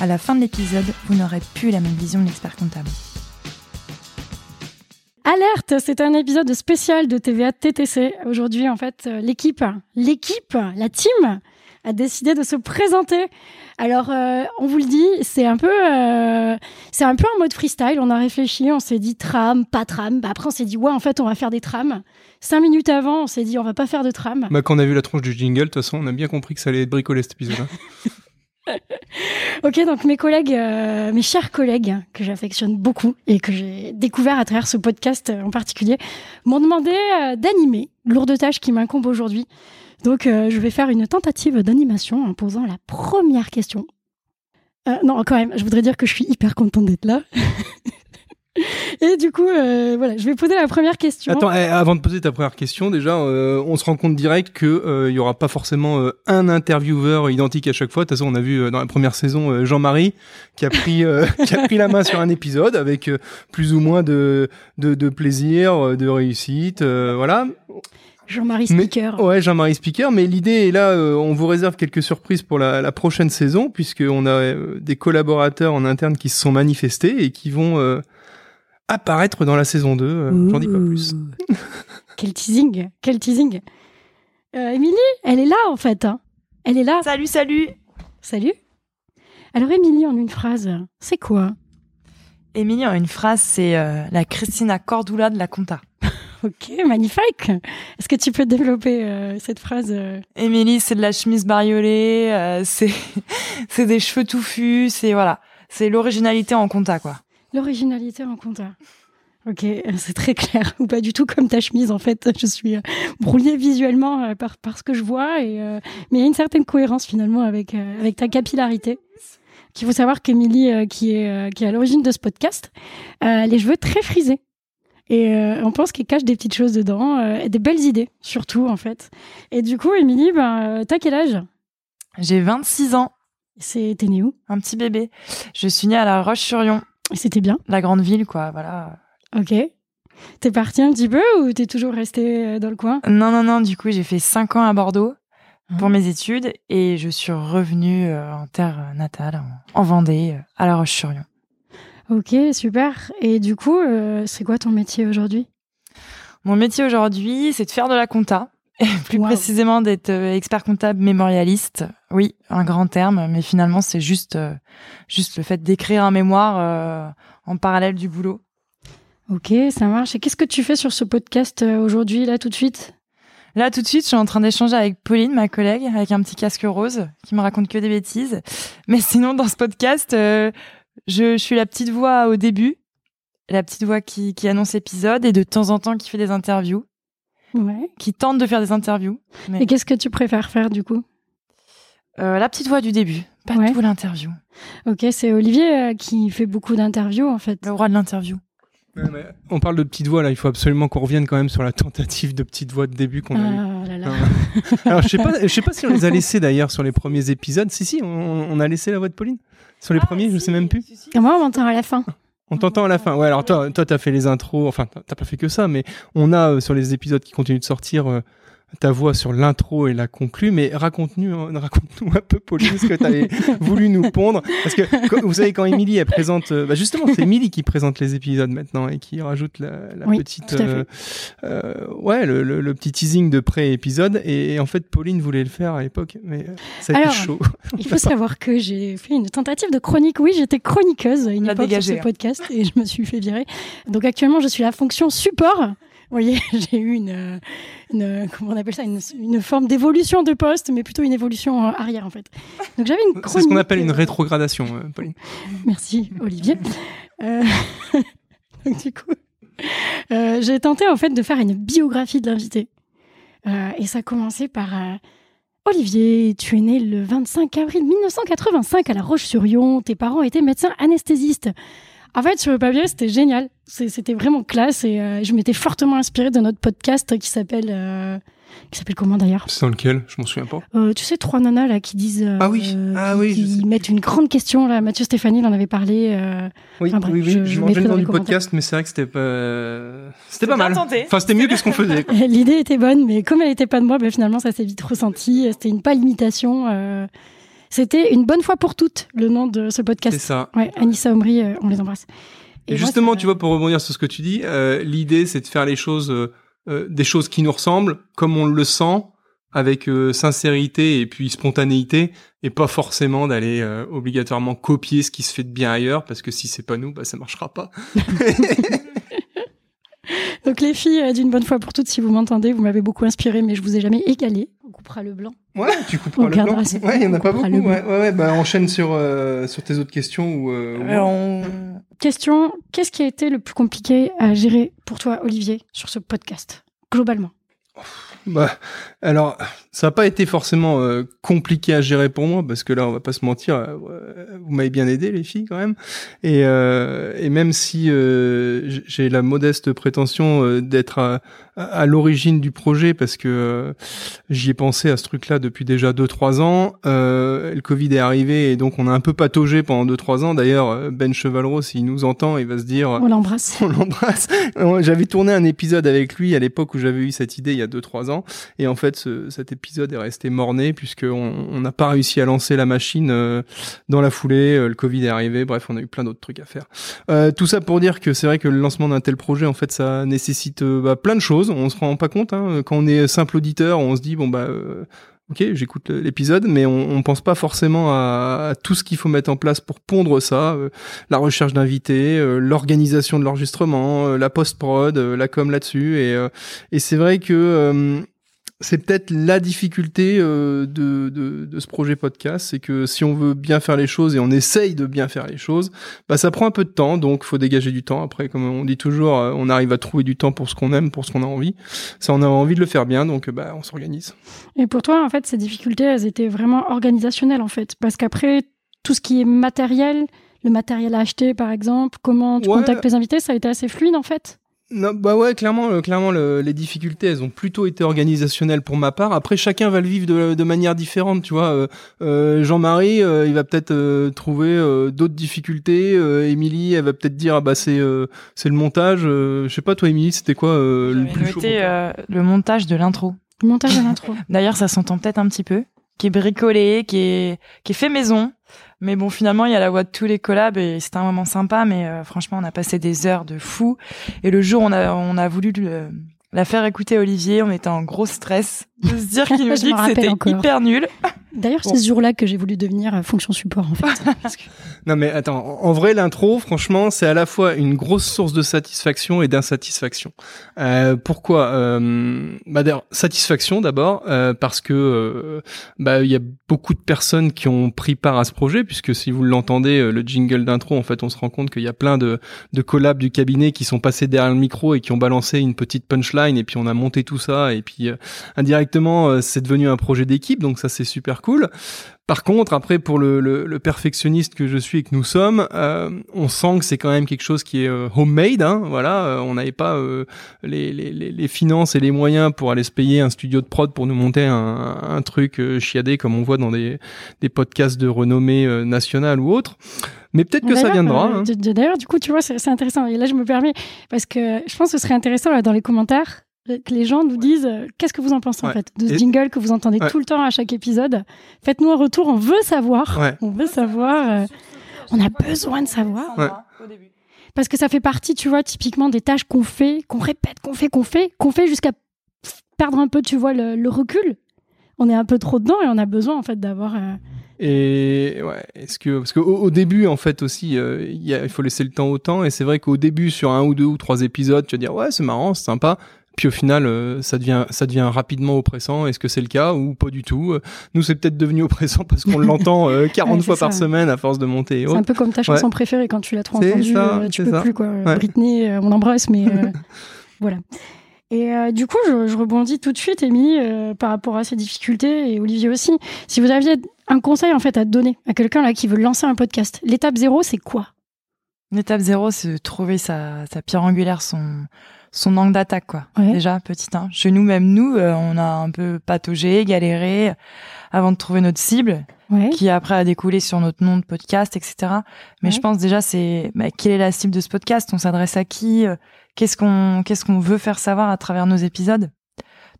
à la fin de l'épisode, vous n'aurez plus la même vision de l'expert comptable. Alerte, c'est un épisode spécial de TVA TTC. Aujourd'hui, en fait, euh, l'équipe, l'équipe, la team a décidé de se présenter. Alors, euh, on vous le dit, c'est un peu, euh, c'est un peu en mode freestyle. On a réfléchi, on s'est dit tram, pas tram. Bah, après, on s'est dit ouais, en fait, on va faire des trams. Cinq minutes avant, on s'est dit on va pas faire de tram. Bah, quand on a vu la tronche du jingle, de toute façon, on a bien compris que ça allait être bricolé cet épisode. Ok, donc mes collègues, euh, mes chers collègues que j'affectionne beaucoup et que j'ai découvert à travers ce podcast en particulier, m'ont demandé euh, d'animer lourde tâche qui m'incombe aujourd'hui. Donc, euh, je vais faire une tentative d'animation en posant la première question. Euh, non, quand même, je voudrais dire que je suis hyper contente d'être là. et du coup, euh, voilà, je vais poser la première question. Attends, eh, avant de poser ta première question, déjà, euh, on se rend compte direct que euh, il y aura pas forcément euh, un intervieweur identique à chaque fois. De toute façon, on a vu euh, dans la première saison euh, Jean-Marie qui a pris euh, qui a pris la main sur un épisode avec euh, plus ou moins de de, de plaisir, euh, de réussite, euh, voilà. Jean-Marie Mais- Speaker. Ouais, Jean-Marie Speaker, mais l'idée est là, euh, on vous réserve quelques surprises pour la, la prochaine saison, puisqu'on a euh, des collaborateurs en interne qui se sont manifestés et qui vont euh, apparaître dans la saison 2. euh, J'en dis pas plus. Quel teasing, quel teasing. Euh, Émilie, elle est là en fait. hein. Elle est là. Salut, salut Salut. Alors Émilie, en une phrase, c'est quoi? Émilie, en une phrase, c'est euh, la Christina Cordula de la compta. Ok, magnifique. Est-ce que tu peux développer euh, cette phrase Émilie, c'est de la chemise bariolée, euh, c'est c'est des cheveux touffus, c'est voilà, c'est l'originalité en compta quoi. L'originalité en compta. Ok, c'est très clair. Ou pas du tout comme ta chemise en fait. Je suis euh, brouillée visuellement euh, par, par ce que je vois. Et, euh, mais il y a une certaine cohérence finalement avec, euh, avec ta capillarité. Qu'il faut savoir qu'Émilie, euh, qui, est, qui est à l'origine de ce podcast, euh, les cheveux très frisés. Et euh, on pense qu'elle cache des petites choses dedans, euh, et des belles idées surtout en fait. Et du coup, Émilie, ben, t'as quel âge? J'ai 26 ans, C'est T'es née où? Un petit bébé. Je suis née à La Roche-sur-Yon, C'était bien. la grande ville quoi, voilà. Ok. T'es partie un petit peu ou t'es toujours restée euh, dans le coin? Non non non, du coup, j'ai fait 5 ans à Bordeaux pour Ah. mes études et je suis revenue euh, en terre natale en, en Vendée euh, à La Roche-sur-Yon. Ok, super. Et du coup, c'est quoi ton métier aujourd'hui? Mon métier aujourd'hui, c'est de faire de la compta. Et plus Wow. précisément d'être expert comptable mémorialiste. Oui, un grand terme, mais finalement c'est juste euh, juste le fait d'écrire un mémoire euh, en parallèle du boulot. Ok, ça marche. Et qu'est-ce que tu fais sur ce podcast euh, aujourd'hui, là, tout de suite? Là tout de suite, je suis en train d'échanger avec Pauline, ma collègue, avec un petit casque rose qui me raconte que des bêtises. Mais sinon dans ce podcast, euh, je, je suis la petite voix au début, la petite voix qui, qui annonce l'épisode et de temps en temps qui fait des interviews, Ouais. qui tente de faire des interviews. Mais- Et qu'est-ce que tu préfères faire, du coup? Euh, la petite voix du début, pas Ouais. tout l'interview. Ok, c'est Olivier euh, qui fait beaucoup d'interviews, en fait. Le roi de l'interview. Ouais, mais on parle de petite voix là, il faut absolument qu'on revienne quand même sur la tentative de petite voix de début qu'on a eue. Ah là là. Alors je sais pas, je sais pas si on les a laissés d'ailleurs sur les premiers épisodes. Si si, on, on a laissé la voix de Pauline sur les premiers, je sais même plus. Et moi, on m'entend à la fin. On t'entend à la fin. Ouais, alors toi, toi, t'as fait les intros. Enfin, t'as- t'as pas fait que ça, mais on a euh, sur les épisodes qui continuent de sortir euh, ta voix sur l'intro et la conclue. Mais raconte-nous, euh, raconte-nous un peu, Pauline, ce que t'avais voulu nous pondre. Parce que quand- vous savez, quand Émilie elle présente, euh, bah justement, c'est Émilie qui présente les épisodes maintenant et qui rajoute la, la Oui, petite, euh, euh, ouais, le, le- le petit teasing de pré-épisode. Et, et en fait, Pauline voulait le faire à l'époque, mais ça a Alors, été chaud. Il faut savoir que j'ai fait une tentative de chronique. Oui, j'étais chroniqueuse à une époque dégagé, sur ce hein. podcast et je me suis fait virer. Donc actuellement, je suis la fonction support. Vous voyez, j'ai eu une, euh, une, comment on appelle ça, une, une forme d'évolution de poste, mais plutôt une évolution euh, arrière en fait. Donc j'avais une. C'est ce qu'on appelle une euh, rétrogradation, euh, Pauline. Merci Olivier. Euh, donc du coup, euh, j'ai tenté en fait de faire une biographie de l'invité. Euh, et ça a commencé par euh, Olivier, tu es né le 25 avril 1985 à La Roche-sur-Yon. Tes parents étaient médecins anesthésistes. En fait, sur le papier, c'était génial. C'était vraiment classe et euh, je m'étais fortement inspirée de notre podcast qui s'appelle euh, qui s'appelle comment d'ailleurs? C'est dans lequel? Je m'en souviens pas. Euh, Tu sais, trois nanas là qui disent euh, Ah oui. Ah oui, je qui mettent une grande question là. Mathieu Stéphanie il en avait parlé. euh, Oui, Enfin, bref, oui, oui. je- Je, dans les du podcast, mais c'est vrai que c'était pas. C'était pas mal. tenté. Enfin, c'était mieux que ce qu'on faisait. L'idée était bonne, mais comme elle était pas de moi, ben, finalement ça s'est vite ressenti. C'était une pâle imitation. C'était une bonne fois pour toutes le nom de ce C'est podcast. ça. Ouais, Anissa Omri, euh, on les embrasse. Et, justement, tu vois, pour rebondir sur ce que tu dis, euh, l'idée, c'est de faire les choses, euh, euh, des choses qui nous ressemblent, comme on le sent, avec euh, sincérité et puis spontanéité, et pas forcément d'aller euh, obligatoirement copier ce qui se fait de bien ailleurs, parce que si c'est pas nous, bah ça marchera pas. Donc les filles, euh, d'une bonne fois pour toutes, si vous m'entendez, vous m'avez beaucoup inspiré, mais je vous ai jamais égalé. On coupera le blanc. Ouais, tu couperas On le blanc. gardera ces- Ouais, il y en a pas beaucoup. Ouais, ouais, ouais, bah enchaîne sur euh, sur tes autres questions ou. euh, Euh, on- Question, qu'est-ce qui a été le plus compliqué à gérer pour toi, Olivier, sur ce podcast, globalement? Bah, alors, ça n'a pas été forcément euh, compliqué à gérer pour moi, parce que là, on va pas se mentir, euh, vous m'avez bien aidé, les filles, quand même. Et, euh, et même si euh, j'ai la modeste prétention euh, d'être à, à- à l'origine du projet, parce que euh, j'y ai pensé à ce truc-là depuis déjà 2-3 ans, euh, le Covid est arrivé, et donc on a un peu pataugé pendant 2-3 ans. D'ailleurs, Ben Chevalreau, s'il nous entend, il va se dire... On l'embrasse. on l'embrasse. J'avais tourné un épisode avec lui à l'époque où j'avais eu cette idée il y a 2-3 ans. Et en fait, ce- cet épisode est resté morné puisqu'on on n'a pas réussi à lancer la machine euh, dans la foulée. euh, Le Covid est arrivé. Bref, on a eu plein d'autres trucs à faire. Euh, tout ça pour dire que c'est vrai que le lancement d'un tel projet, en fait, ça nécessite bah, plein de choses. On se rend pas compte. Hein. Quand on est simple auditeur, on se dit, bon, bah... euh, Ok, j'écoute le- l'épisode, mais on, on pense pas forcément à, à tout ce qu'il faut mettre en place pour pondre ça. euh, la recherche d'invités, euh, l'organisation de l'enregistrement, euh, la post-prod, euh, la com là-dessus. Et, euh, et c'est vrai que euh, c'est peut-être la difficulté euh, de, de, de ce projet podcast, c'est que si on veut bien faire les choses et on essaye de bien faire les choses, bah ça prend un peu de temps, donc faut dégager du temps. Après, comme on dit toujours, euh, on arrive à trouver du temps pour ce qu'on aime, pour ce qu'on a envie. Ça, on a envie de le faire bien, donc euh, bah on s'organise. Et pour toi, en fait, ces difficultés, elles étaient vraiment organisationnelles, en fait. Parce qu'après, tout ce qui est matériel, le matériel à acheter, par exemple, comment tu Ouais. contactes les invités, ça a été assez fluide, en fait. Non, bah ouais, clairement, euh, clairement, le- les difficultés, elles ont plutôt été organisationnelles pour ma part. Après, chacun va le vivre de, de manière différente, tu vois. Euh, euh, Jean-Marie, euh, il va peut-être euh, trouver euh, d'autres difficultés. Euh, Émilie, elle va peut-être dire, ah bah c'est euh, c'est le montage. Euh, je sais pas, toi, Émilie, c'était quoi euh, le plus noté euh, le montage de l'intro. Le montage de l'intro. D'ailleurs, ça s'entend peut-être un petit peu, qui est bricolé, qui est, qui est fait maison. Mais bon, finalement, il y a la voix de tous les collabs et c'était un moment sympa. Mais euh, franchement, on a passé des heures de fou. Et le jour, où on a, on a voulu le- la faire écouter Olivier. On était en gros stress de se dire qu'il nous dit que c'était hyper nul. D'ailleurs, c'est ce jour-là que j'ai voulu devenir euh, fonction support, en fait. Parce que- Non mais attends, en vrai l'intro, franchement, c'est à la fois une grosse source de satisfaction et d'insatisfaction. Euh, pourquoi euh, bah d'ailleurs, satisfaction d'abord euh, parce que euh, bah il y a beaucoup de personnes qui ont pris part à ce projet puisque si vous l'entendez euh, le jingle d'intro, en fait, on se rend compte qu'il y a plein de de collabs du cabinet qui sont passés derrière le micro et qui ont balancé une petite punchline et puis on a monté tout ça et puis euh, indirectement c'est devenu un projet d'équipe donc ça c'est super cool. Par contre, après, pour le, le, le perfectionniste que je suis et que nous sommes, euh, on sent que c'est quand même quelque chose qui est euh, homemade. Hein, voilà, euh, on n'avait pas euh, les, les, les, les finances et les moyens pour aller se payer un studio de prod pour nous monter un, un truc chiadé comme on voit dans des, des podcasts de renommée nationale ou autre. Mais peut-être que ça D'ailleurs, viendra. hein. D'ailleurs, du coup, tu vois, c'est intéressant. Et là, je me permets, parce que je pense que ce serait intéressant là, dans les commentaires que les gens nous disent euh, qu'est-ce que vous en pensez en fait de ce Et- jingle que vous entendez Ouais. tout le temps à chaque épisode? Faites-nous un retour, on veut savoir. Ouais. On veut savoir. euh, on a besoin de savoir. Parce que ça fait partie, tu vois, typiquement des tâches qu'on fait, qu'on répète, qu'on fait, qu'on fait, qu'on fait jusqu'à perdre un peu, tu vois, le, le recul. On est un peu trop dedans et on a besoin en fait d'avoir. euh, Et ouais, est-ce que parce qu'au au début en fait aussi, euh, il y a- il faut laisser le temps au temps. Et c'est vrai qu'au début sur un ou deux ou trois épisodes, tu vas dire ouais c'est marrant, c'est sympa. Puis au final, euh, ça devient ça devient rapidement oppressant. Est-ce que c'est le cas ou pas du tout Euh, Nous c'est peut-être devenu oppressant parce qu'on l'entend euh, 40 Ouais, fois par semaine à force de monter. et C'est un peu comme ta chanson préférée quand tu l'as trop entendue, euh, tu peux ça. plus quoi. Ouais. Britney, euh, on l'embrasse, mais euh, voilà. Et euh, du coup, je, je rebondis tout de suite, Émilie, euh, par rapport à ces difficultés et Olivier aussi. Si vous aviez un conseil en fait à donner à quelqu'un là qui veut lancer un podcast, l'étape zéro, c'est quoi? L'étape zéro, c'est de trouver sa, sa pierre angulaire, son, son angle d'attaque, quoi. Ouais. Déjà, petit 1. Chez nous, même nous, euh, on a un peu pataugé, galéré avant de trouver notre cible, Ouais. qui après a découlé sur notre nom de podcast, etc. Mais Ouais. je pense déjà, c'est bah, quelle est la cible de ce podcast? On s'adresse à qui? Euh, Qu'est-ce qu'on qu'est-ce qu'on veut faire savoir à travers nos épisodes?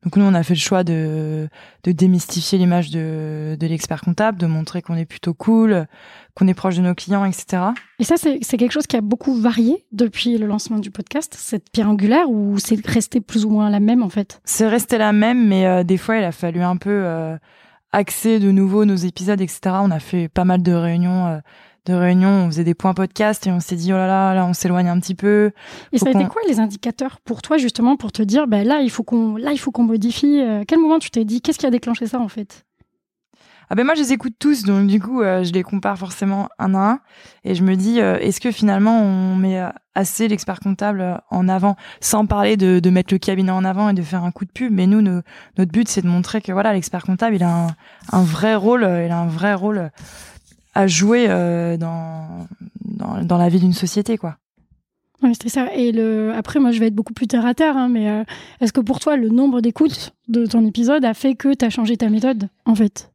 Donc nous, on a fait le choix de, de démystifier l'image de, de l'expert comptable, de montrer qu'on est plutôt cool, qu'on est proche de nos clients, etc. Et ça, c'est quelque chose qui a beaucoup varié depuis le lancement du podcast, cette pierre angulaire, ou c'est resté plus ou moins la même en fait? C'est resté la même, mais euh, des fois, il a fallu un peu euh, axer de nouveau nos épisodes, etc. On a fait pas mal de réunions, euh, de réunions. On faisait des points podcast et on s'est dit oh là là, là, on s'éloigne un petit peu. Et ça a été quoi les indicateurs pour toi justement pour te dire ben là il faut qu'on là il faut qu'on modifie euh, Quel moment tu t'es dit qu'est-ce qui a déclenché ça en fait? Ah ben moi, je les écoute tous, donc du coup, euh, je les compare forcément un à un, et je me dis euh, est-ce que finalement on met assez l'expert comptable en avant, sans parler de, de mettre le cabinet en avant et de faire un coup de pub. Mais nous, nos- notre but, c'est de montrer que voilà, l'expert comptable, il a un, un vrai rôle, il a un vrai rôle à jouer euh, dans, dans dans la vie d'une société, quoi. Ouais, c'était ça. Et le après moi je vais être beaucoup plus terre à terre, hein, mais euh, est-ce que pour toi le nombre d'écoutes de ton épisode a fait que tu as changé ta méthode en fait?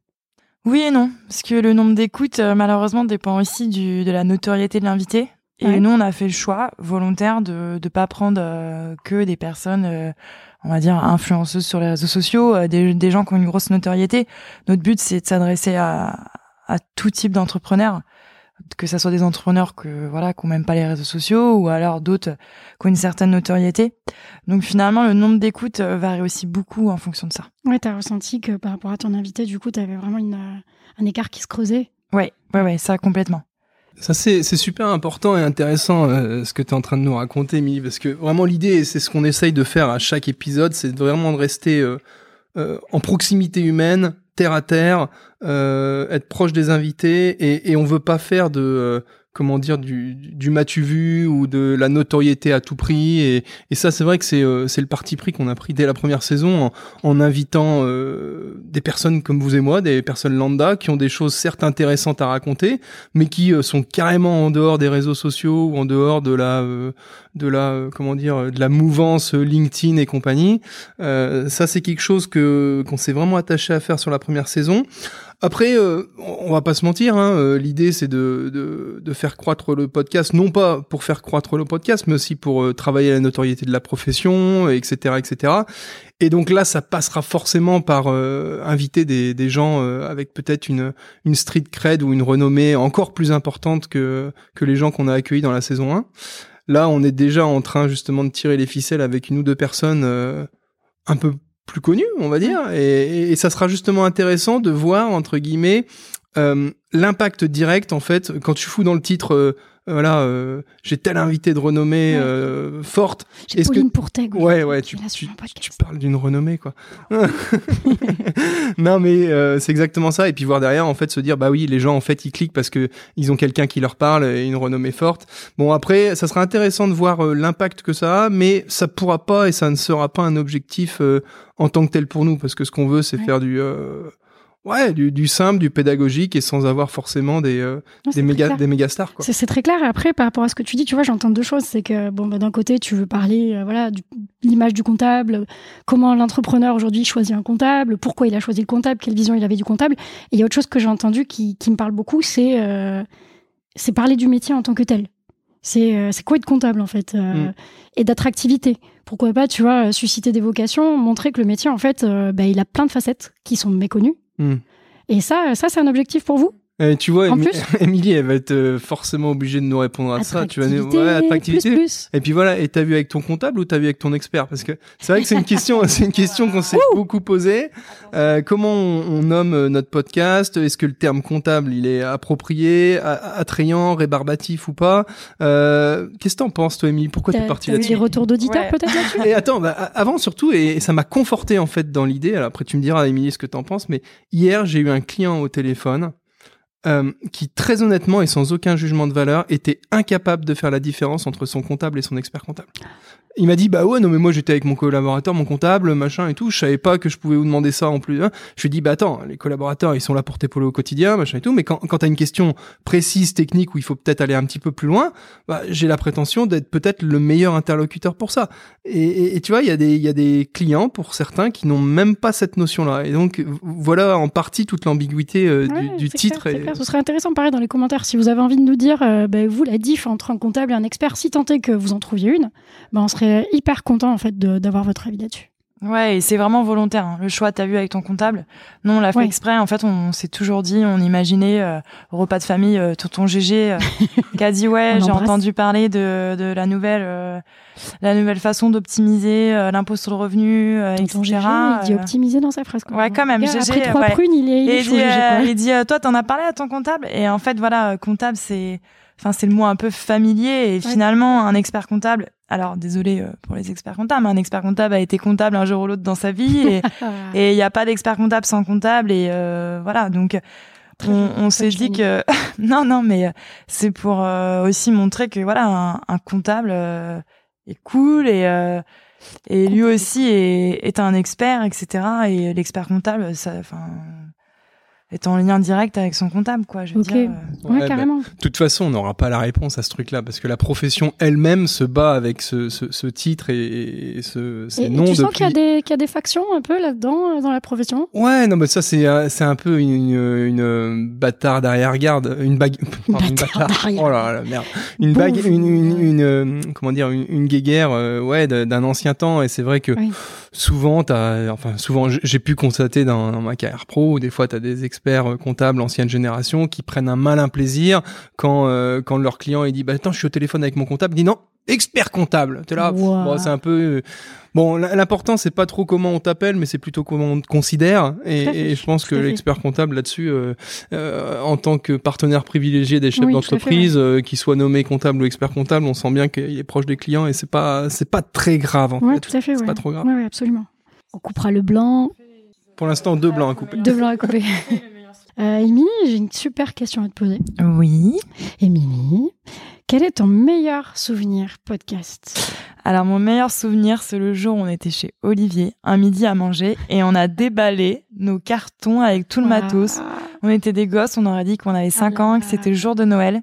Oui et non, parce que le nombre d'écoutes, euh, malheureusement, dépend aussi du, de la notoriété de l'invité. Et Ouais. nous, on a fait le choix volontaire de ne pas prendre euh, que des personnes, euh, on va dire, influenceuses sur les réseaux sociaux, euh, des, des gens qui ont une grosse notoriété. Notre but, c'est de s'adresser à, à tout type d'entrepreneurs, que ça soit des entrepreneurs que voilà, qui n'ont même pas les réseaux sociaux, ou alors d'autres qui ont une certaine notoriété. Donc finalement, le nombre d'écoutes euh, varie aussi beaucoup en fonction de ça. Ouais, tu as ressenti que par rapport à ton invité du coup tu avais vraiment une, euh, un écart qui se creusait? Ouais, ouais, ouais, ça complètement. Ça, c'est c'est super important et intéressant euh, ce que tu es en train de nous raconter, Émilie, parce que vraiment l'idée, c'est ce qu'on essaye de faire à chaque épisode, c'est vraiment de rester euh, euh, en proximité humaine, à terre, euh, être proche des invités, et, et on veut pas faire de... comment dire du, du m'as-tu vu ou de la notoriété à tout prix et, et ça c'est vrai que c'est euh, le parti pris qu'on a pris dès la première saison en, en invitant euh, des personnes comme vous et moi des personnes lambda qui ont des choses certes intéressantes à raconter mais qui euh, sont carrément en dehors des réseaux sociaux ou en dehors de la euh, de la euh, comment dire de la mouvance LinkedIn et compagnie. Ça c'est quelque chose que qu'on s'est vraiment attaché à faire sur la première saison. Après, euh, on va pas se mentir, hein, euh, l'idée c'est de, de, de faire croître le podcast, non pas pour faire croître le podcast, mais aussi pour euh, travailler la notoriété de la profession, etc., etc. Et donc là, ça passera forcément par euh, inviter des, des gens euh, avec peut-être une, une street cred ou une renommée encore plus importante que, que les gens qu'on a accueillis dans la saison 1. Là, on est déjà en train justement de tirer les ficelles avec une ou deux personnes euh, un peu plus connues, on va dire. Et ça sera justement intéressant de voir, entre guillemets, euh, l'impact direct, en fait, quand tu fous dans le titre... euh, voilà, euh, j'ai tel invité de renommée Ouais. euh, forte. J'ai que- Pauline Pourteg. Ouais, ouais, tu, tu, parles d'une renommée, quoi. non, mais euh, c'est exactement ça. Et puis voir derrière, en fait, se dire, bah oui, les gens, en fait, ils cliquent parce que ils ont quelqu'un qui leur parle et une renommée forte. Bon, après, ça sera intéressant de voir euh, l'impact que ça a, mais ça pourra pas et ça ne sera pas un objectif euh, en tant que tel pour nous, parce que ce qu'on veut, c'est Ouais. faire du, euh, ouais, du, du simple, du pédagogique et sans avoir forcément des, euh, Non, des méga, des méga stars. C'est très clair. Et Après, par rapport à ce que tu dis, tu vois, j'entends deux choses. C'est que, bon, bah, d'un côté, tu veux parler, euh, voilà, de l'image du comptable, comment l'entrepreneur aujourd'hui choisit un comptable, pourquoi il a choisi le comptable, quelle vision il avait du comptable. Et il y a autre chose que j'ai entendu qui, qui me parle beaucoup, c'est euh, c'est parler du métier en tant que tel. C'est euh, c'est quoi être comptable, en fait, euh, Mm. et d'attractivité. Pourquoi pas, tu vois, susciter des vocations, montrer que le métier, en fait, euh, bah, il a plein de facettes qui sont méconnues. Mm. Et ça, ça c'est un objectif pour vous? Et tu vois, Émilie, elle va être euh, forcément obligée de nous répondre à ça. Tu vas nous... Ouais, attractivité. plus, plus. Et puis voilà, et t'as vu avec ton comptable ou t'as vu avec ton expert? Parce que c'est vrai que c'est une question, c'est une question qu'on s'est beaucoup posée. Euh, comment on, on nomme euh, notre podcast? Est-ce que le terme comptable il est approprié, attrayant, rébarbatif ou pas? Euh, Qu'est-ce que t'en penses, toi, Émilie? Pourquoi t'es partie là-dessus? des retours d'auditeurs Ouais. peut-être là-dessus? Et attends, bah, a- avant surtout, et ça m'a conforté en fait dans l'idée. Alors après, tu me diras, Émilie, ce que t'en penses. Mais hier, j'ai eu un client au téléphone euh, qui très honnêtement et sans aucun jugement de valeur était incapable de faire la différence entre son comptable et son expert comptable. Il m'a dit bah ouais non mais moi j'étais avec mon collaborateur, mon comptable, machin et tout, je savais pas que je pouvais vous demander ça en plus. Je lui ai dit bah attends, les collaborateurs ils sont là pour t'épauler au quotidien, machin et tout, mais quand quand t'as une question précise, technique où il faut peut-être aller un petit peu plus loin, bah j'ai la prétention d'être peut-être le meilleur interlocuteur pour ça. Et, et, et tu vois il y a des il y a des clients pour certains qui n'ont même pas cette notion là. Et donc voilà en partie toute l'ambiguïté euh, Ouais, du, du titre. clair, c'est et- Ce serait intéressant, pareil, dans les commentaires, si vous avez envie de nous dire, ben, vous, la diff entre un comptable et un expert, si tant est que vous en trouviez une, ben, on serait hyper content en fait d'avoir votre avis là-dessus. Ouais, et c'est vraiment volontaire. hein. Le choix, t'as vu avec ton comptable. Nous, on l'a fait Ouais. exprès. En fait, on s'est toujours dit, on imaginait euh, repas de famille, euh, tonton GG euh, qui a dit ouais, j'ai entendu parler de, de la nouvelle, euh, la nouvelle façon d'optimiser euh, l'impôt sur le revenu, euh, Tonton etc. GG, il dit optimiser dans sa phrase. Quoi. Ouais, quand même, GG, Après trois ouais. prunes, il est, il Et est chaud, dit, euh, il dit toi, t'en as parlé à ton comptable? Et en fait, voilà, comptable, c'est, enfin, c'est le mot un peu familier. Et finalement, un expert comptable. Alors, désolé euh, pour les experts comptables, mais un expert comptable a été comptable un jour ou l'autre dans sa vie. Et il n'y a pas d'expert comptable sans comptable. Et euh, voilà, donc on, s'est dit que non, non, mais euh, c'est pour euh, aussi montrer que voilà, un, un comptable euh, est cool et euh, et lui aussi est, est un expert, etc. Et l'expert comptable, ça, enfin, est en lien direct avec son comptable, quoi. Je veux Ok. dire. euh. Ouais, Ouais, carrément. De toute façon, on n'aura pas la réponse à ce truc-là parce que la profession elle-même se bat avec ce, ce, ce titre et, et ce, ces Et, et noms tu sens depuis. qu'il y, a des- qu'il y a des factions un peu là-dedans, euh, dans la profession? Ouais, non, mais ça c'est euh, c'est un peu une, une, une bâtarde arrière-garde, une bague, pardon, une arrière. Oh là là, merde, une bague, une, une, une, comment dire, une, une guéguerre, euh, ouais, d'un ancien temps. Et c'est vrai que Oui. Souvent, enfin souvent, j'ai pu constater dans, ma carrière pro, des fois t'as des experts euh, comptables ancienne génération qui prennent un malin plaisir quand euh, quand leur client il dit bah attends, je suis au téléphone avec mon comptable, il dit non. Expert comptable, t'es là. Wow. bon, c'est un peu euh, bon. L'important c'est pas trop comment on t'appelle, mais c'est plutôt comment on te considère. Et, je pense que l'expert comptable là-dessus, euh, euh, en tant que partenaire privilégié des chefs Oui, d'entreprise, euh, qu'il soit nommé comptable ou expert comptable, on sent bien qu'il est proche des clients et c'est pas c'est pas très grave en Ouais, fait. tout à fait. C'est ouais. pas trop grave. Ouais, ouais, absolument. On coupera le blanc, Pour l'instant, deux blancs à couper. deux blancs à couper. Euh, Émilie, j'ai une super question à te poser. Oui. Émilie, quel est ton meilleur souvenir podcast? Alors mon meilleur souvenir, c'est le jour où on était chez Olivier, un midi à manger, et on a déballé nos cartons avec tout le matos. On était des gosses, on aurait dit qu'on avait 5 Ah ans, que c'était le jour de Noël.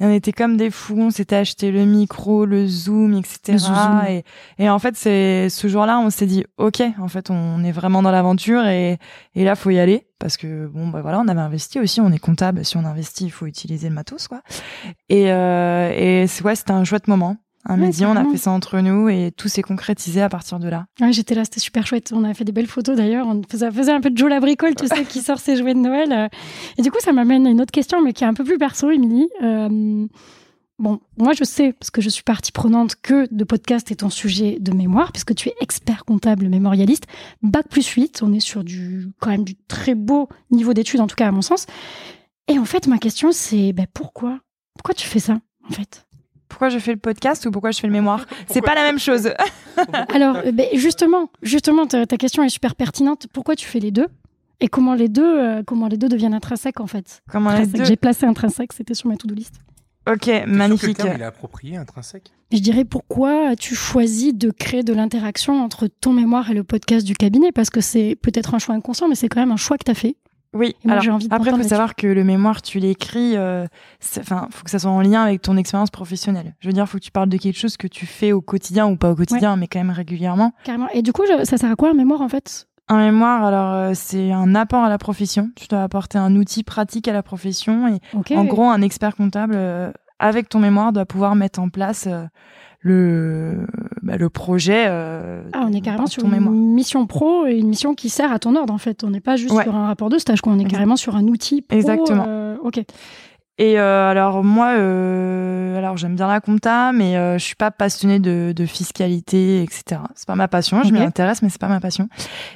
Et on était comme des fous, on s'était acheté le micro, le zoom, etc. Le. Et, et en fait, c'est ce jour-là, on s'est dit, ok, en fait, on est vraiment dans l'aventure et, et là, faut y aller parce que bon, bah voilà, on avait investi aussi, on est comptable. Si on investit, il faut utiliser le matos, quoi. Et, euh, et c'est ouais, c'était un chouette moment. Un Ouais, midi, on a fait ça entre nous et tout s'est concrétisé à partir de là. Ouais, j'étais là, c'était super chouette. On a fait des belles photos d'ailleurs. On faisait, faisait un peu de Joe la bricole, tu sais, qui sort ses jouets de Noël. euh. Et du coup, ça m'amène à une autre question, mais qui est un peu plus perso, Émilie. Euh, bon, moi, je sais, parce que je suis partie prenante, que de podcast est ton sujet de mémoire, puisque tu es expert comptable mémorialiste. Bac plus 8, on est sur du, quand même du très beau niveau d'études, en tout cas à mon sens. Et en fait, ma question, c'est ben, pourquoi Pourquoi tu fais ça, en fait? Pourquoi je fais le podcast ou pourquoi je fais le mémoire C'est pas la même chose. Alors, euh, ben, justement, justement, ta, ta question est super pertinente. Pourquoi tu fais les deux Et comment les deux, euh, comment les deux deviennent intrinsèques en fait Comment les deux J'ai placé intrinsèque, c'était sur ma to-do list. Ok, magnifique. il est approprié, intrinsèque? Je dirais pourquoi as-tu choisi de créer de l'interaction entre ton mémoire et le podcast du cabinet? Parce que c'est peut-être un choix inconscient, mais c'est quand même un choix que tu as fait. Oui, moi, alors j'ai envie de après, il faut savoir que le mémoire, tu l'écris, euh, enfin, faut que ça soit en lien avec ton expérience professionnelle. Je veux dire, faut que tu parles de quelque chose que tu fais au quotidien ou pas au quotidien, mais quand même régulièrement. Carrément. Et du coup, je- ça sert à quoi un mémoire en fait? Un mémoire, alors, euh, c'est un apport à la profession. Tu dois apporter un outil pratique à la profession et, en gros, un expert comptable, euh, avec ton mémoire, doit pouvoir mettre en place euh, le, bah, le projet. euh, Ah, on est carrément sur une mémoire. mission pro et une mission qui sert à ton ordre en fait. On n'est pas juste Ouais. sur un rapport de stage, quoi. On est carrément sur un outil pro. Exactement. euh, ok. Et euh, alors moi, euh, alors j'aime bien la compta, mais euh, je suis pas passionnée de, de fiscalité, etc. C'est pas ma passion. Je m'y intéresse, mais c'est pas ma passion.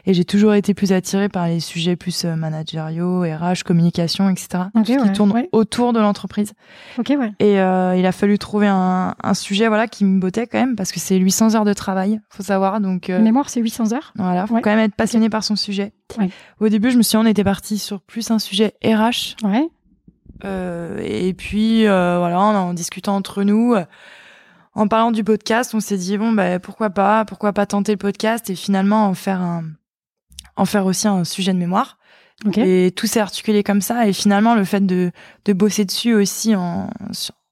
Et j'ai toujours été plus attirée par les sujets plus euh, managériaux, RH, communication, etc. Tout ce ouais, qui tourne ouais. autour de l'entreprise. Ok, ouais. Et euh, il a fallu trouver un, un sujet, voilà, qui me bottait quand même, parce que c'est 800 heures de travail, faut savoir. Donc euh, Mémoire, c'est 800 heures. voilà, faut Ouais. quand même être passionné par son sujet. Ouais. Au début, je me suis dit, on était parti sur plus un sujet RH. Ouais. Euh, et puis euh, voilà, en, discutant entre nous, euh, en parlant du podcast, on s'est dit bon bah pourquoi pas, pourquoi pas tenter le podcast et finalement en faire un, en faire aussi un sujet de mémoire. Et tout s'est articulé comme ça. Et finalement, le fait de, de bosser dessus aussi en,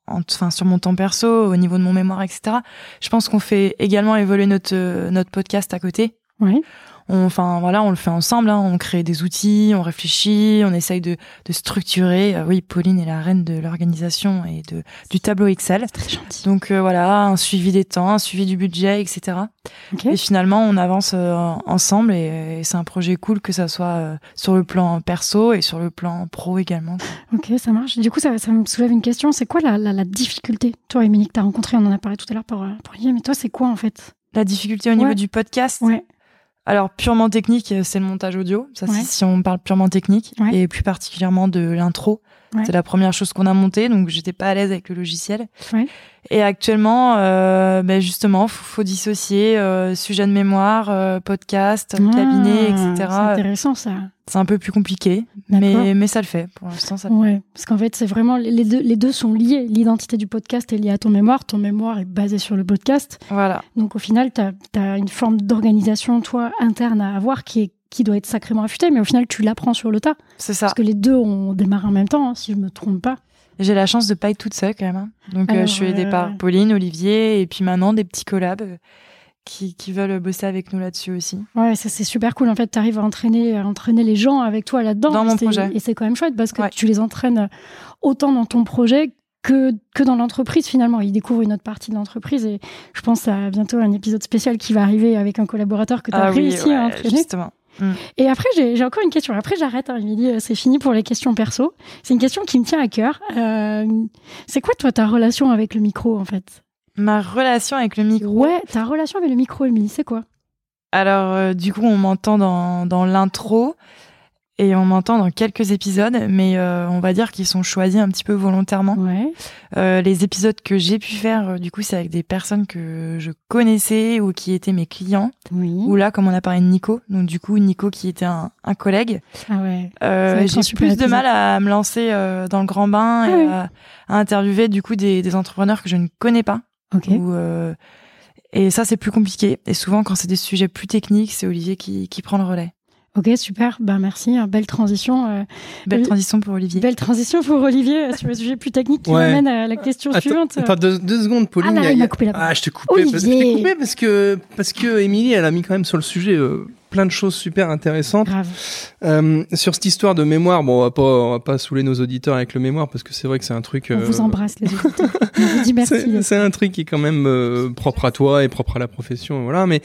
enfin sur mon temps perso, au niveau de mon mémoire, etc. Je pense qu'on fait également évoluer notre notre podcast à côté. Oui enfin voilà, on le fait ensemble. Hein. on crée des outils, on réfléchit, on essaye de, structurer. Euh, oui, Pauline est la reine de l'organisation et de du tableau Excel. Très gentil. Donc euh, voilà, un suivi des temps, un suivi du budget, etc. Et finalement, on avance euh, ensemble et, c'est un projet cool que ça soit sur le plan perso et sur le plan pro également. Ok, ça marche. Du coup, ça, me soulève une question. C'est quoi la, difficulté, toi, Émilie, que tu as rencontré On en a parlé tout à l'heure pour, pour mais toi, c'est quoi en fait? La difficulté au niveau du podcast? Ouais. Alors purement technique, euh, c'est le montage audio. Ça, si on parle purement technique et plus particulièrement de l'intro. C'est la première chose qu'on a montée, donc j'étais pas à l'aise avec le logiciel. Et actuellement, euh, ben justement, faut, faut dissocier euh, sujet de mémoire, euh, podcast, ah, cabinet, etc. C'est intéressant ça. C'est un peu plus compliqué, mais, mais ça le fait. Pour l'instant, ça. Ouais, parce qu'en fait, c'est vraiment les deux, les deux sont liés. L'identité du podcast est liée à ton mémoire. Ton mémoire est basée sur le podcast. Voilà. Donc au final, tu as, une forme d'organisation, toi, interne à avoir qui est qui doit être sacrément affûtée, mais au final, tu l'apprends sur le tas. C'est ça. Parce que les deux ont démarré en même temps, hein, si je me trompe pas. J'ai la chance de pas être toute seule quand même. Hein. Donc euh, je suis aidée par Pauline, Olivier et puis maintenant des petits collabs euh, qui, qui, veulent bosser avec nous là-dessus aussi. Ouais, ça c'est super cool. En fait, tu arrives à entraîner, à entraîner les gens avec toi là-dedans. Dans mon projet. Et c'est quand même chouette parce que tu les entraînes autant dans ton projet que, que dans l'entreprise finalement. Ils découvrent une autre partie de l'entreprise et je pense à bientôt un épisode spécial qui va arriver avec un collaborateur que tu as ah réussi à entraîner. Justement. Mm. Et après, j'ai encore une question. Après, j'arrête, hein, dit euh, C'est fini pour les questions perso. C'est une question qui me tient à cœur. Euh, c'est quoi, toi, ta relation avec le micro, en fait? Ma relation avec le micro? Ouais, ta relation avec le micro, Émilie, c'est quoi? Alors, euh, du coup, on m'entend dans, dans l'intro et on m'entend dans quelques épisodes, mais euh, on va dire qu'ils sont choisis un petit peu volontairement. Ouais. Euh, les épisodes que j'ai pu faire, euh, du coup, c'est avec des personnes que je connaissais ou qui étaient mes clients. Oui. Ou là, comme on a parlé de Nico, donc du coup, Nico qui était un, un collègue. Ah ouais. Euh, j'ai plus de mal à me lancer euh, dans le grand bain et à, interviewer du coup des, des, entrepreneurs que je ne connais pas. Ok. Ou, et ça, c'est plus compliqué. Et souvent, quand c'est des sujets plus techniques, c'est Olivier qui, qui prend le relais. Ok, super. Ben merci. Belle transition. Euh, belle transition pour Olivier. Belle transition pour Olivier euh, sur le sujet plus technique qui m'amène à la question suivante. Attends, deux, secondes, Pauline. Ah, là, il m'a coupé la Ah, je te coupé. Parce, je coupé parce que parce que Émilie, elle a mis quand même sur le sujet euh, plein de choses super intéressantes. Grave. Euh, sur cette histoire de mémoire, bon, on va pas on va pas saouler nos auditeurs avec le mémoire parce que c'est vrai que c'est un truc. On vous embrasse les auditeurs. on vous dit merci. C'est un truc qui est quand même propre à toi et propre à la profession, voilà. Mais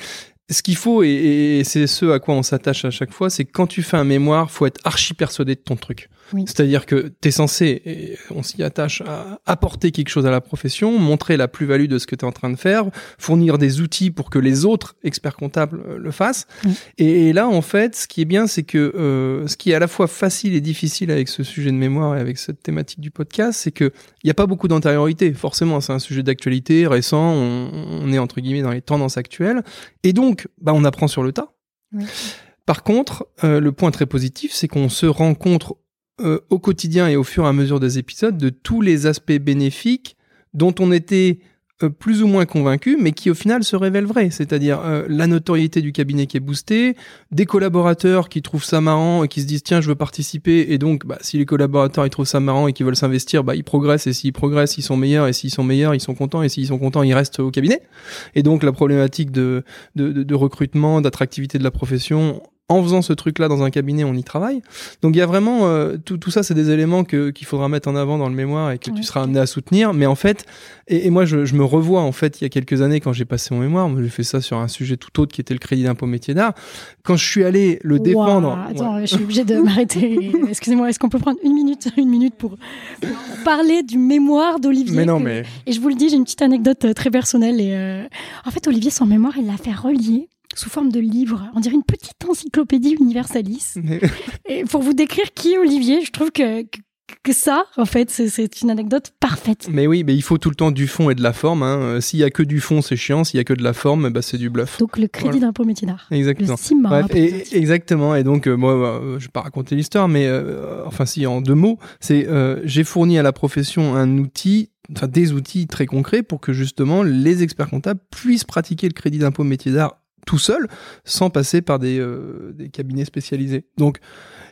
ce qu'il faut, et, c'est ce à quoi on s'attache à chaque fois, c'est que quand tu fais un mémoire, faut être archi persuadé de ton truc. C'est-à-dire que tu es censé, et on s'y attache, à apporter quelque chose à la profession, montrer la plus-value de ce que tu es en train de faire, fournir des outils pour que les autres experts comptables euh, le fassent. Et, là, en fait, ce qui est bien, c'est que euh, ce qui est à la fois facile et difficile avec ce sujet de mémoire et avec cette thématique du podcast, c'est qu'il n'y a pas beaucoup d'antériorité. Forcément, c'est un sujet d'actualité récent, on, on, est entre guillemets dans les tendances actuelles. Et donc, bah, on apprend sur le tas. Par contre, euh, le point très positif, c'est qu'on se rencontre euh, au quotidien et au fur et à mesure des épisodes de tous les aspects bénéfiques dont on était euh, plus ou moins convaincu, mais qui au final se révèlent vrais. C'est-à-dire euh, la notoriété du cabinet qui est boostée, des collaborateurs qui trouvent ça marrant et qui se disent tiens je veux participer et donc bah, si les collaborateurs ils trouvent ça marrant et qu'ils veulent s'investir, bah ils progressent et s'ils progressent ils sont meilleurs et s'ils sont meilleurs ils sont contents et s'ils sont contents ils restent au cabinet. Et donc la problématique de, de, de recrutement, d'attractivité de la profession en faisant ce truc-là dans un cabinet, on y travaille. Donc il y a vraiment euh, tout, tout ça, c'est des éléments que qu'il faudra mettre en avant dans le mémoire et que tu seras amené à soutenir. Mais en fait, et, moi je, je, me revois en fait il y a quelques années quand j'ai passé mon mémoire, j'ai fait ça sur un sujet tout autre qui était le crédit d'impôt métier d'art. Quand je suis allé le défendre, attends, je suis obligé de m'arrêter. Excusez-moi, est-ce qu'on peut prendre une minute, une minute pour, parler du mémoire d'Olivier Mais non, mais et je vous le dis, j'ai une petite anecdote euh, très personnelle et euh, en fait Olivier son mémoire il l'a fait relier sous forme de livre. On dirait une petite encyclopédie universaliste. et pour vous décrire qui est Olivier, je trouve que, que ça, en fait, c'est- une anecdote parfaite. Mais oui, mais il faut tout le temps du fond et de la forme. Hein. Euh, S'il y a que du fond, c'est chiant. S'il y a que de la forme, bah, c'est du bluff. Donc le crédit Voilà. d'impôt métier d'art. Le Exactement. CIMA. Bref, et- exactement. Et donc, euh, moi, euh, je vais pas raconter l'histoire, mais euh, enfin, si, en deux mots, c'est euh, j'ai fourni à la profession un outil, enfin des outils très concrets pour que justement les experts comptables puissent pratiquer le crédit d'impôt métier d'art tout seul, sans passer par des, euh, des cabinets spécialisés. Donc,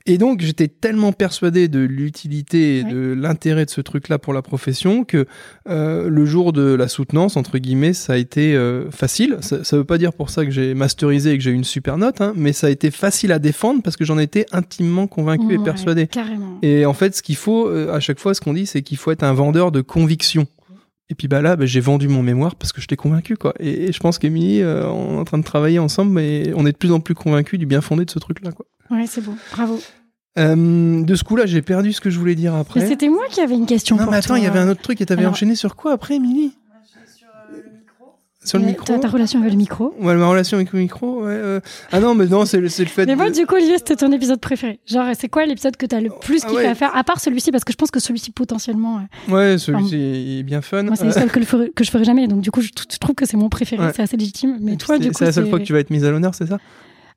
et donc, j'étais tellement persuadé de l'utilité et Ouais. de l'intérêt de ce truc-là pour la profession que euh, le jour de la soutenance, entre guillemets, ça a été euh, facile. Ça, ça veut pas dire pour ça que j'ai masterisé et que j'ai eu une super note, hein, mais ça a été facile à défendre parce que j'en étais intimement convaincu et persuadé. Carrément. Et en fait, ce qu'il faut, à chaque fois, ce qu'on dit, c'est qu'il faut être un vendeur de conviction. Et puis bah là, bah, j'ai vendu mon mémoire parce que je t'ai convaincu, quoi. Et, et je pense qu'Émilie, euh, on est en train de travailler ensemble, mais on est de plus en plus convaincus du bien fondé de ce truc-là, quoi. Ouais, c'est beau. Bravo. Euh, de ce coup-là, j'ai perdu ce que je voulais dire Mais après. c'était moi qui avais une question Non, pour mais attends, il y avait un autre truc et t'avais Alors- enchaîné sur quoi après, Émilie? Sur le micro ta, ta relation avec le micro. Ouais, ma relation avec le micro, ouais. euh. Ah non, mais non, c'est le, c'est le fait Mais moi, de- du coup, Olivier, c'était ton épisode préféré. Genre, c'est quoi l'épisode que t'as le plus Ah kiffé ouais. à faire À part celui-ci, parce que je pense que celui-ci, potentiellement, euh, Ouais, celui-ci est bien fun. moi, c'est le seul que, le que je ferai jamais. Donc, du coup, je, trouve que c'est mon préféré. Ouais. C'est assez légitime. Mais Et toi, c'est- du coup, c'est la seule fois que tu vas être mise à l'honneur, c'est ça?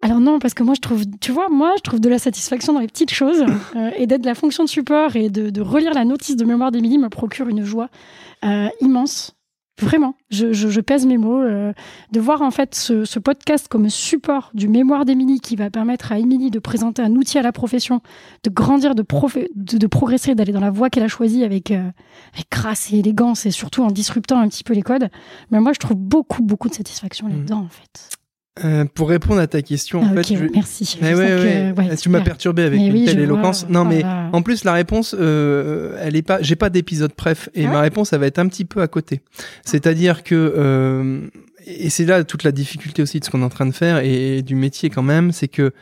Alors non, parce que moi, je trouve, tu vois, moi, je trouve de la satisfaction dans les petites choses euh, et d'être la fonction de support et de, de relire la notice de mémoire d'Émilie me procure une joie euh, immense. Vraiment, je, je, je pèse mes mots. euh, de voir en fait ce, ce podcast comme support du mémoire d'Émilie qui va permettre à Émilie de présenter un outil à la profession, de grandir, de, de, de progresser, d'aller dans la voie qu'elle a choisie avec, euh, avec grâce et élégance et surtout en disruptant un petit peu les codes. Mais moi, je trouve beaucoup, beaucoup de satisfaction là-dedans en fait. Euh, Pour répondre à ta question, en Ah, fait, je- merci. Mais ouais, que- ouais. ouais, tu m'as perturbé avec Mais une oui, telle éloquence. vois. Non, Oh mais en plus, la réponse, euh, elle est pas. J'ai pas d'épisode bref, et Ah ma réponse, elle va être un petit peu à côté. C'est-à-dire que, euh, et c'est là toute la difficulté aussi de ce qu'on est en train de faire et, du métier quand même, c'est que.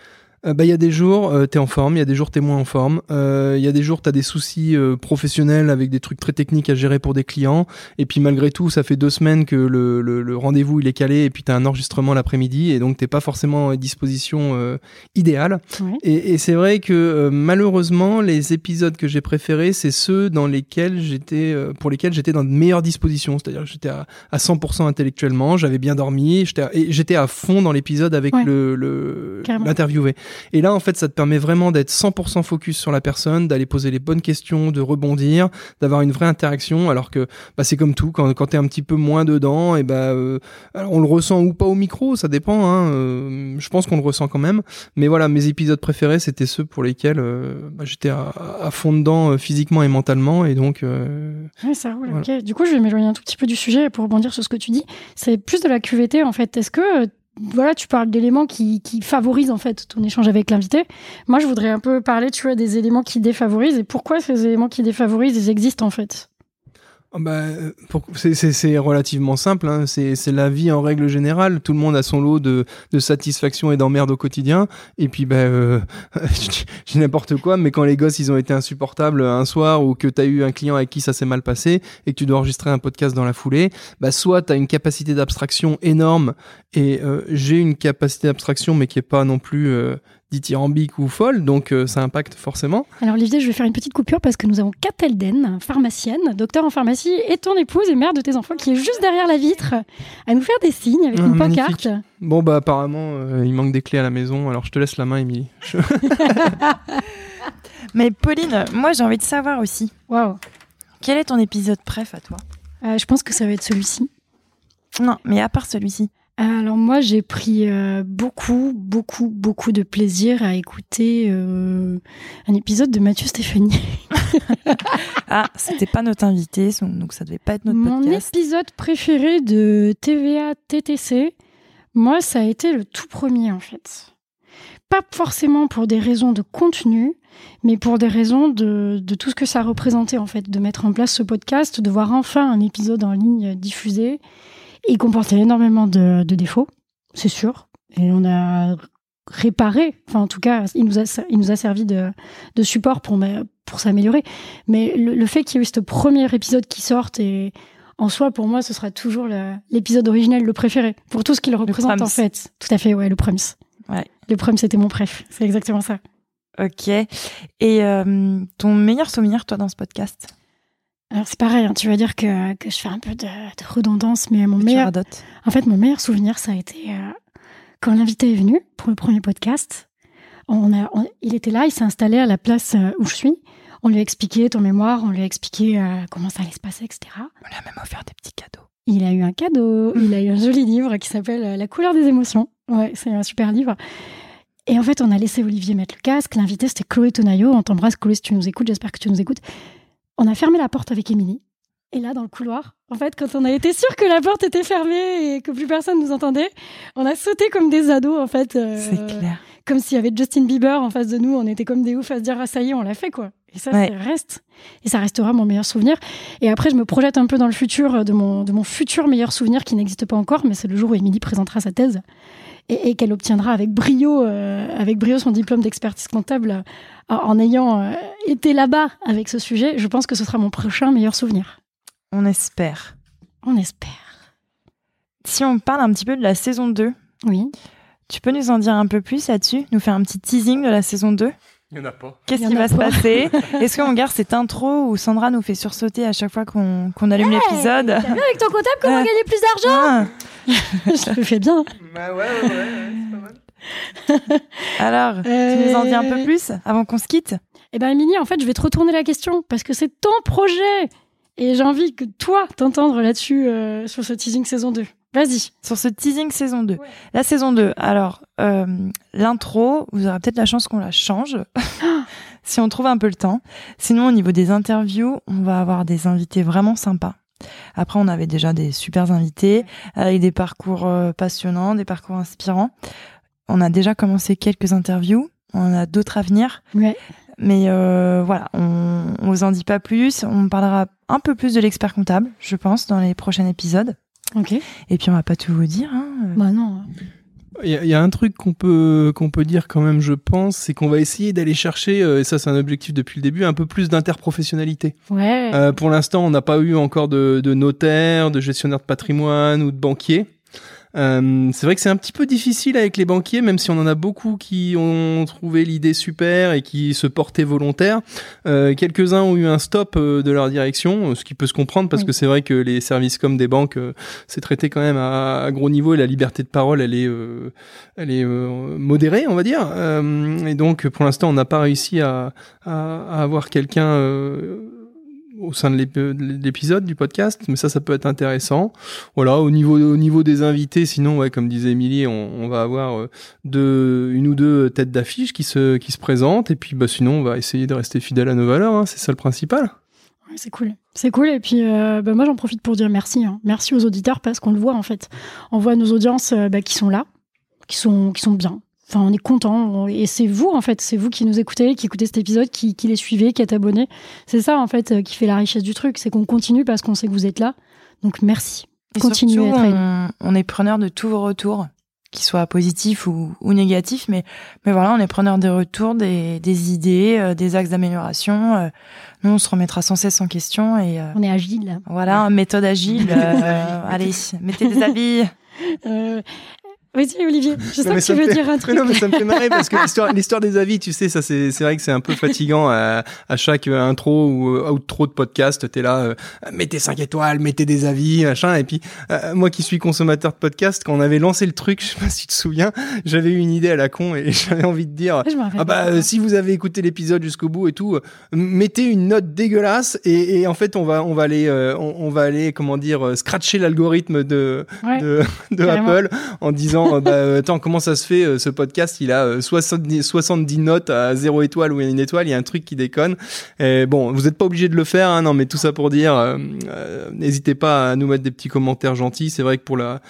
Euh, bah, il y a des jours, euh, t'es en forme, il y a des jours, t'es moins en forme. Euh, Il y a des jours, t'as des soucis euh, professionnels avec des trucs très techniques à gérer pour des clients. Et puis malgré tout, ça fait deux semaines que le, le, le rendez-vous il est calé et puis t'as un enregistrement l'après-midi et donc t'es pas forcément à disposition euh, idéale. Ouais. Et, et c'est vrai que euh, malheureusement, les épisodes que j'ai préférés, c'est ceux dans lesquels j'étais, euh, pour lesquels j'étais dans de meilleures dispositions. C'est-à-dire que j'étais à, à 100% intellectuellement, j'avais bien dormi, j'étais à, et j'étais à fond dans l'épisode avec Ouais. le, l'interviewé. Et là, en fait, ça te permet vraiment d'être 100% focus sur la personne, d'aller poser les bonnes questions, de rebondir, d'avoir une vraie interaction. Alors que bah, c'est comme tout, quand, quand t'es un petit peu moins dedans, et bah, euh, alors on le ressent ou pas au micro, ça dépend. Hein, euh, je pense qu'on le ressent quand même. Mais voilà, mes épisodes préférés, c'était ceux pour lesquels euh, bah, j'étais à, à fond dedans euh, physiquement et mentalement. Et donc, euh, Ouais, ça roule. Voilà. ok. Du coup, je vais m'éloigner un tout petit peu du sujet pour rebondir sur ce que tu dis. C'est plus de la QVT en fait. Est-ce que voilà, tu parles d'éléments qui, qui favorisent en fait ton échange avec l'invité. Moi, je voudrais un peu parler, tu vois, des éléments qui défavorisent et pourquoi ces éléments qui défavorisent, ils existent en fait? Ah bah, c'est- relativement simple. Hein. C'est la vie en règle générale. Tout le monde a son lot de, de satisfaction et d'emmerde au quotidien. Et puis, bah, euh, dis n'importe quoi, mais quand les gosses ils ont été insupportables un soir ou que tu as eu un client avec qui ça s'est mal passé et que tu dois enregistrer un podcast dans la foulée, bah, soit tu as une capacité d'abstraction énorme et euh, j'ai une capacité d'abstraction mais qui est pas non plus euh, dithyrambique ou folle, donc euh, ça impacte forcément. Alors Olivier, je vais faire une petite coupure parce que nous avons Kat Elden, pharmacienne, docteur en pharmacie, et ton épouse et mère de tes enfants qui est juste derrière la vitre à nous faire des signes avec Ah, une magnifique. pancarte. Bon, bah apparemment, euh, il manque des clés à la maison, alors je te laisse la main, Émilie. Je- Mais Pauline, moi j'ai envie de savoir aussi, Waouh. quel est ton épisode préf à toi? Euh, je pense que ça va être celui-ci. Non, mais à part celui-ci. Alors moi, j'ai pris euh, beaucoup, beaucoup, beaucoup de plaisir à écouter euh, un épisode de Mathieu Stéphanie. Ah, c'était pas notre invité, donc ça devait pas être notre Mon podcast. épisode préféré de TVA TTC, moi, ça a été le tout premier en fait. Pas forcément pour des raisons de contenu, mais pour des raisons de, de tout ce que ça représentait en fait, de mettre en place ce podcast, de voir enfin un épisode en ligne diffusé. Il comportait énormément de, de défauts, c'est sûr. Et on a réparé, enfin en tout cas, il nous a, il nous a servi de, de support pour, pour s'améliorer. Mais le, le fait qu'il y ait eu ce premier épisode qui sorte et en soi, pour moi, ce sera toujours l'épisode originel le préféré pour tout ce qu'il représente en fait. Tout à fait, ouais, le Prums. Ouais. Le Prums, c'était mon préf. C'est exactement ça. Ok. Et euh, ton meilleur souvenir, toi, dans ce podcast? Alors c'est pareil, hein, tu vas dire que, que je fais un peu de, de redondance, mais mon meilleur, en fait, mon meilleur souvenir, ça a été euh, quand l'invité est venu pour le premier podcast. On a, on- il était là, il s'est installé à la place euh, où je suis. On lui a expliqué ton mémoire, on lui a expliqué euh, comment ça allait se passer, etc. On lui a même offert des petits cadeaux. Il a eu un cadeau, il a eu un joli livre qui s'appelle La couleur des émotions. Ouais, c'est un super livre. Et en fait, on a laissé Olivier mettre le casque. L'invité, c'était Chloé Tonayo. On t'embrasse, Chloé, si tu nous écoutes. J'espère que tu nous écoutes. On a fermé la porte avec Émilie. Et là, dans le couloir, en fait, quand on a été sûr que la porte était fermée et que plus personne nous entendait, on a sauté comme des ados, en fait. euh, C'est clair. Comme s'il y avait Justin Bieber en face de nous. On était comme des oufs à se dire, ah, ça y est, on l'a fait, quoi. Et ça, Ouais. ça reste. Et ça restera mon meilleur souvenir. Et après, je me projette un peu dans le futur euh, de mon, de mon futur meilleur souvenir qui n'existe pas encore, mais c'est le jour où Émilie présentera sa thèse et, et qu'elle obtiendra avec brio, euh, avec brio son diplôme d'expertise comptable euh, en ayant euh, été là-bas avec ce sujet. Je pense que ce sera mon prochain meilleur souvenir. On espère. On espère. Si on parle un petit peu de la saison 2, Oui. tu peux nous en dire un peu plus là-dessus Nous faire un petit teasing de la saison 2 Il y en a pas. Qu'est-ce qui va se pas. passer? Est-ce qu'on garde cette intro où Sandra nous fait sursauter à chaque fois qu'on qu'on allume l'épisode? T'as vu avec ton comptable comment gagner plus d'argent? Ah, Je le fais bien. Bah ouais, ouais, ouais, c'est pas mal. Alors, tu nous en dis un peu Euh, plus avant qu'on se quitte? Eh ben, Émilie, en fait, je vais te retourner la question parce que c'est ton projet. Et j'ai envie que toi t'entendre là-dessus, euh, sur ce teasing saison 2. Vas-y. sur ce teasing saison 2. La saison 2, alors, euh, l'intro, vous aurez peut-être la chance qu'on la change, si on trouve un peu le temps. Sinon, au niveau des interviews, on va avoir des invités vraiment sympas. Après, on avait déjà des super invités, avec des parcours euh, passionnants, des parcours inspirants. On a déjà commencé quelques interviews, on a d'autres à venir. Ouais. Mais euh, voilà, on, on vous en dit pas plus. On parlera un peu plus de l'expert comptable, je pense, dans les prochains épisodes. Ok. Et puis on va pas tout vous dire. Hein. Bah non. Il y, y a un truc qu'on peut qu'on peut dire quand même, je pense, c'est qu'on va essayer d'aller chercher, euh, et ça c'est un objectif depuis le début, un peu plus d'interprofessionnalité. Ouais. Euh, pour l'instant, on n'a pas eu encore de, de notaire, de gestionnaire de patrimoine ou de banquier. Euh, c'est vrai que c'est un petit peu difficile avec les banquiers, même si on en a beaucoup qui ont trouvé l'idée super et qui se portaient volontaires. Euh, Quelques-uns ont eu un stop euh, de leur direction, euh, ce qui peut se comprendre parce Oui. que c'est vrai que les services comme des banques, c'est traité quand même à, à gros niveau et la liberté de parole, elle est, elle est modérée, on va dire. Euh, et donc, pour l'instant, on n'a pas réussi à, à, à avoir quelqu'un euh, au sein de l'ép- de l'épisode du podcast, mais ça, ça peut être intéressant. Voilà, au niveau, au niveau des invités, sinon, ouais, comme disait Émilie, on, va avoir euh, deux, une ou deux têtes d'affiche qui se, qui se présentent, et puis bah, sinon, on va essayer de rester fidèle à nos valeurs, hein, c'est ça le principal. C'est cool. C'est cool. Et puis, euh, bah, moi, j'en profite pour dire merci. hein. Merci aux auditeurs parce qu'on le voit, en fait. On voit nos audiences euh, bah, qui sont là, qui sont, qui sont bien. Enfin, on est content. Et c'est vous, en fait. C'est vous qui nous écoutez, qui écoutez cet épisode, qui, qui les suivez, qui êtes abonnés. C'est ça, en fait, euh, qui fait la richesse du truc. C'est qu'on continue parce qu'on sait que vous êtes là. Donc, merci. Et Continuez surtout, à être on, on est preneur de tous vos retours, qu'ils soient positifs ou, ou négatifs, mais, mais voilà, on est preneur des retours, des, des idées, euh, des axes d'amélioration. euh, nous, on se remettra sans cesse en question et euh, On est agile. là. voilà, méthode agile. allez, mettez des habits. Euh, Vas-y, Olivier. Je sais que tu veux fait- dire un Mais truc. non, mais ça me fait marrer parce que l'histoire, des avis, tu sais, ça c'est, c'est vrai que c'est un peu fatigant à, à chaque intro ou euh, outro de podcast. T'es là, euh, mettez 5 étoiles, mettez des avis, machin. Et puis euh, moi qui suis consommateur de podcast, quand on avait lancé le truc, je sais pas si tu te souviens, j'avais eu une idée à la con et j'avais envie de dire. Je rappelle Ah bah euh, si vous avez écouté l'épisode jusqu'au bout et tout, euh, mettez une note dégueulasse et, et en fait on va on va aller euh, on, on va aller comment dire euh, scratcher l'algorithme de Ouais. de, de. Apple en disant euh, bah, euh, attends comment ça se fait euh, ce podcast? Il a euh, 70, 70 notes à 0 étoile ou une étoile. Il y a un truc qui déconne. Et bon vous n'êtes pas obligé de le faire hein, non mais tout ça pour dire n'hésitez pas à nous mettre des petits commentaires gentils. C'est vrai que pour la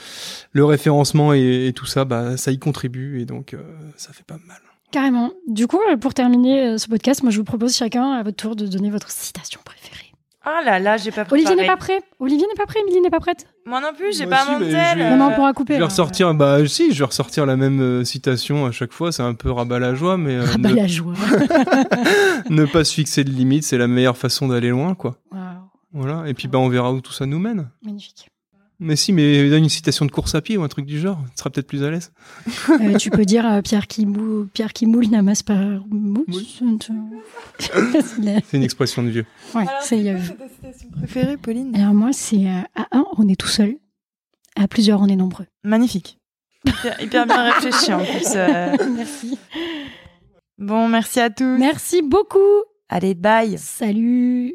le référencement et, tout ça bah ça y contribue et donc ça fait pas mal. Carrément. Du coup, pour terminer ce podcast, moi, je vous propose chacun à votre tour de donner votre citation préférée. Oh là là, j'ai pas préparé. Olivier n'est pas prêt. Olivier n'est pas prêt. Émilie n'est pas prête. Moi non plus, j'ai pas mon mais tel. je vais- Non, mais on pourra couper. Je vais là. ressortir, bah si, je vais ressortir la même euh, citation à chaque fois, c'est un peu rabat la joie, mais euh, Ah ne, la joie. ne pas se fixer de limites, c'est la meilleure façon d'aller loin, quoi. Voilà, et puis bah on verra où tout ça nous mène. magnifique. Mais si, mais donne une citation de course à pied ou un truc du genre, tu seras peut-être plus à l'aise. Euh, tu peux dire euh, Pierre qui moule, Pierre qui moule n'amasse pas mousse. C'est une expression de vieux. Ouais, c'est. euh, ta citation préférée, Pauline? Alors moi, c'est euh, à un, on est tout seul. À plusieurs, on est nombreux. Magnifique. Hyper, hyper bien réfléchi en plus. euh. Merci. Bon, merci à tous. Merci beaucoup. Allez, bye. Salut.